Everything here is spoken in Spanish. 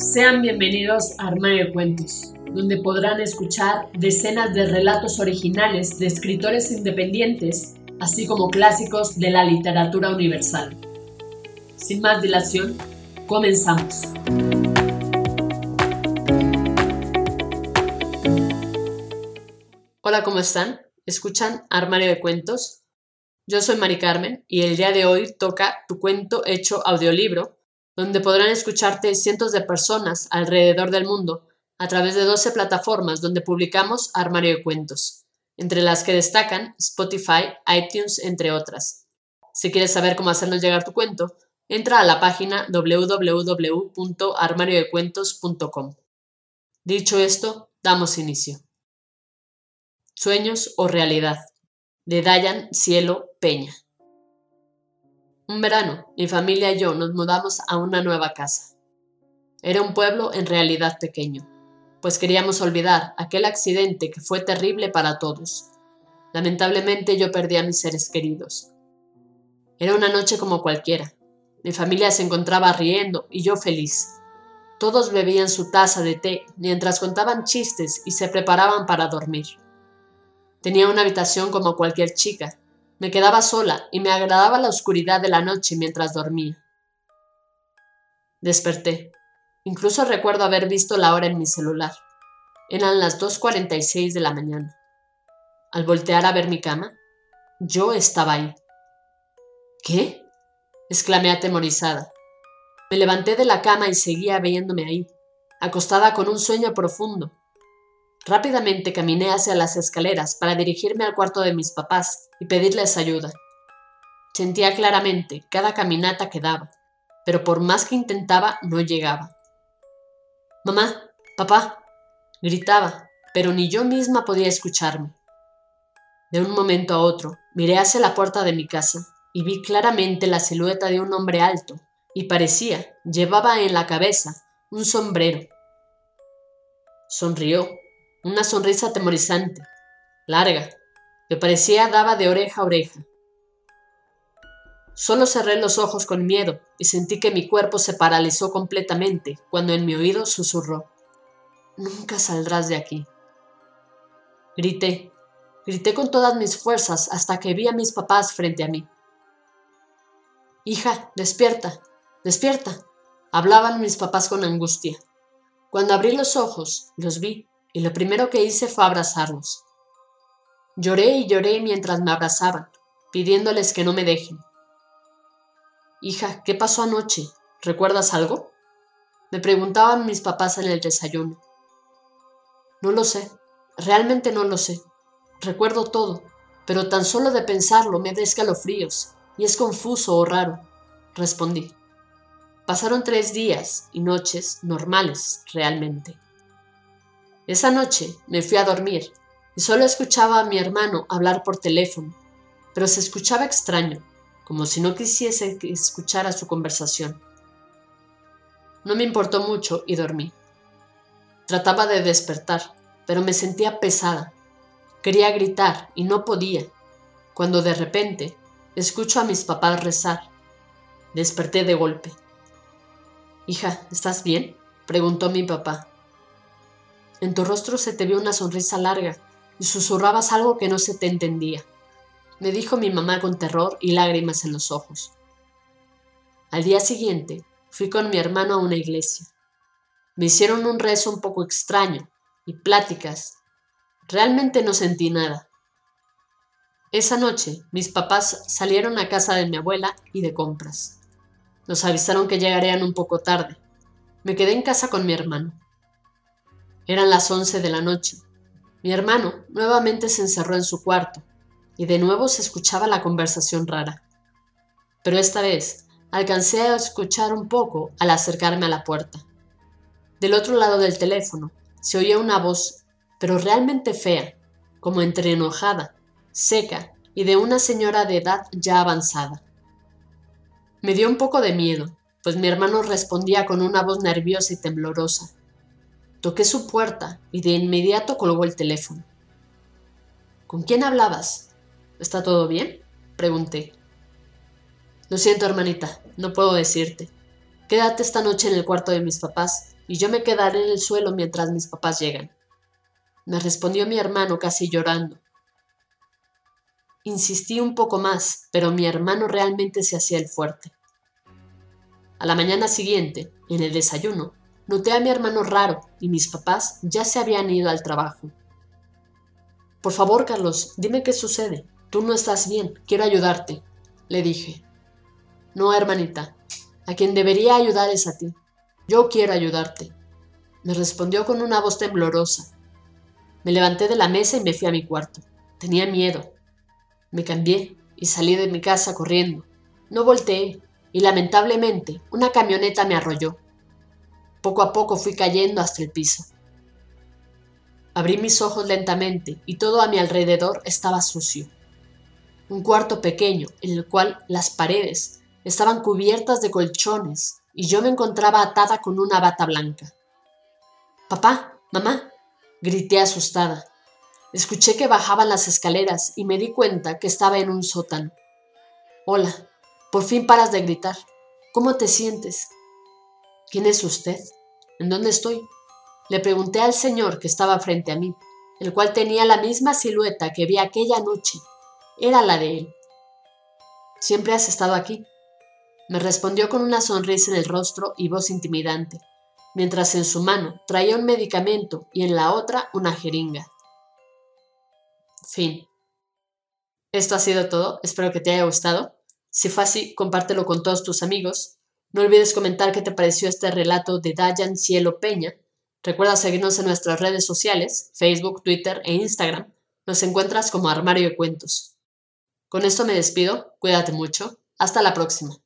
Sean bienvenidos a Armario de Cuentos, donde podrán escuchar decenas de relatos originales de escritores independientes, así como clásicos de la literatura universal. Sin más dilación, comenzamos. Hola, ¿cómo están? ¿Escuchan Armario de Cuentos? Yo soy Mari Carmen y el día de hoy toca tu cuento hecho audiolibro donde podrán escucharte cientos de personas alrededor del mundo a través de 12 plataformas donde publicamos Armario de Cuentos, entre las que destacan Spotify, iTunes, entre otras. Si quieres saber cómo hacernos llegar tu cuento, entra a la página www.armariodecuentos.com. Dicho esto, damos inicio. Sueños o realidad, de Dayan Cielo Peña. Un verano, mi familia y yo nos mudamos a una nueva casa. Era un pueblo en realidad pequeño, pues queríamos olvidar aquel accidente que fue terrible para todos. Lamentablemente yo perdí a mis seres queridos. Era una noche como cualquiera. Mi familia se encontraba riendo y yo feliz. Todos bebían su taza de té mientras contaban chistes y se preparaban para dormir. Tenía una habitación como cualquier chica, me quedaba sola y me agradaba la oscuridad de la noche mientras dormía. Desperté. Incluso recuerdo haber visto la hora en mi celular. Eran las 2.46 de la mañana. Al voltear a ver mi cama, yo estaba ahí. ¿Qué? exclamé atemorizada. Me levanté de la cama y seguía viéndome ahí, acostada con un sueño profundo, Rápidamente caminé hacia las escaleras para dirigirme al cuarto de mis papás y pedirles ayuda. Sentía claramente cada caminata que daba, pero por más que intentaba no llegaba. Mamá, papá, gritaba, pero ni yo misma podía escucharme. De un momento a otro, miré hacia la puerta de mi casa y vi claramente la silueta de un hombre alto, y parecía, llevaba en la cabeza un sombrero. Sonrió una sonrisa atemorizante, larga, que parecía daba de oreja a oreja. Solo cerré los ojos con miedo y sentí que mi cuerpo se paralizó completamente cuando en mi oído susurró, Nunca saldrás de aquí. Grité, grité con todas mis fuerzas hasta que vi a mis papás frente a mí. Hija, despierta, despierta, hablaban mis papás con angustia. Cuando abrí los ojos, los vi y lo primero que hice fue abrazarlos. Lloré y lloré mientras me abrazaban, pidiéndoles que no me dejen. Hija, ¿qué pasó anoche? ¿Recuerdas algo? Me preguntaban mis papás en el desayuno. No lo sé, realmente no lo sé. Recuerdo todo, pero tan solo de pensarlo me da escalofríos y es confuso o raro, respondí. Pasaron tres días y noches normales, realmente. Esa noche me fui a dormir solo escuchaba a mi hermano hablar por teléfono, pero se escuchaba extraño, como si no quisiese que escuchara su conversación. No me importó mucho y dormí. Trataba de despertar, pero me sentía pesada. Quería gritar y no podía, cuando de repente escucho a mis papás rezar. Desperté de golpe. Hija, ¿estás bien? preguntó mi papá. En tu rostro se te vio una sonrisa larga y susurrabas algo que no se te entendía, me dijo mi mamá con terror y lágrimas en los ojos. Al día siguiente fui con mi hermano a una iglesia. Me hicieron un rezo un poco extraño y pláticas. Realmente no sentí nada. Esa noche mis papás salieron a casa de mi abuela y de compras. Nos avisaron que llegarían un poco tarde. Me quedé en casa con mi hermano. Eran las once de la noche. Mi hermano nuevamente se encerró en su cuarto, y de nuevo se escuchaba la conversación rara. Pero esta vez alcancé a escuchar un poco al acercarme a la puerta. Del otro lado del teléfono se oía una voz, pero realmente fea, como entre enojada, seca y de una señora de edad ya avanzada. Me dio un poco de miedo, pues mi hermano respondía con una voz nerviosa y temblorosa. Toqué su puerta y de inmediato colgó el teléfono. ¿Con quién hablabas? ¿Está todo bien? Pregunté. Lo siento, hermanita, no puedo decirte. Quédate esta noche en el cuarto de mis papás y yo me quedaré en el suelo mientras mis papás llegan. Me respondió mi hermano casi llorando. Insistí un poco más, pero mi hermano realmente se hacía el fuerte. A la mañana siguiente, en el desayuno, noté a mi hermano raro y mis papás ya se habían ido al trabajo. Por favor, Carlos, dime qué sucede. Tú no estás bien, quiero ayudarte, le dije. No, hermanita, a quien debería ayudar es a ti. Yo quiero ayudarte, me respondió con una voz temblorosa. Me levanté de la mesa y me fui a mi cuarto. Tenía miedo. Me cambié y salí de mi casa corriendo. No volteé y lamentablemente una camioneta me arrolló. Poco a poco fui cayendo hasta el piso. Abrí mis ojos lentamente y todo a mi alrededor estaba sucio. Un cuarto pequeño en el cual las paredes estaban cubiertas de colchones y yo me encontraba atada con una bata blanca. Papá, mamá, grité asustada. Escuché que bajaban las escaleras y me di cuenta que estaba en un sótano. Hola, por fin paras de gritar. ¿Cómo te sientes? ¿Quién es usted? ¿En dónde estoy? Le pregunté al señor que estaba frente a mí, el cual tenía la misma silueta que vi aquella noche. Era la de él. ¿Siempre has estado aquí? Me respondió con una sonrisa en el rostro y voz intimidante, mientras en su mano traía un medicamento y en la otra una jeringa. Fin. Esto ha sido todo, espero que te haya gustado. Si fue así, compártelo con todos tus amigos. No olvides comentar qué te pareció este relato de Dayan Cielo Peña. Recuerda seguirnos en nuestras redes sociales, Facebook, Twitter e Instagram. Nos encuentras como Armario de Cuentos. Con esto me despido, cuídate mucho, hasta la próxima.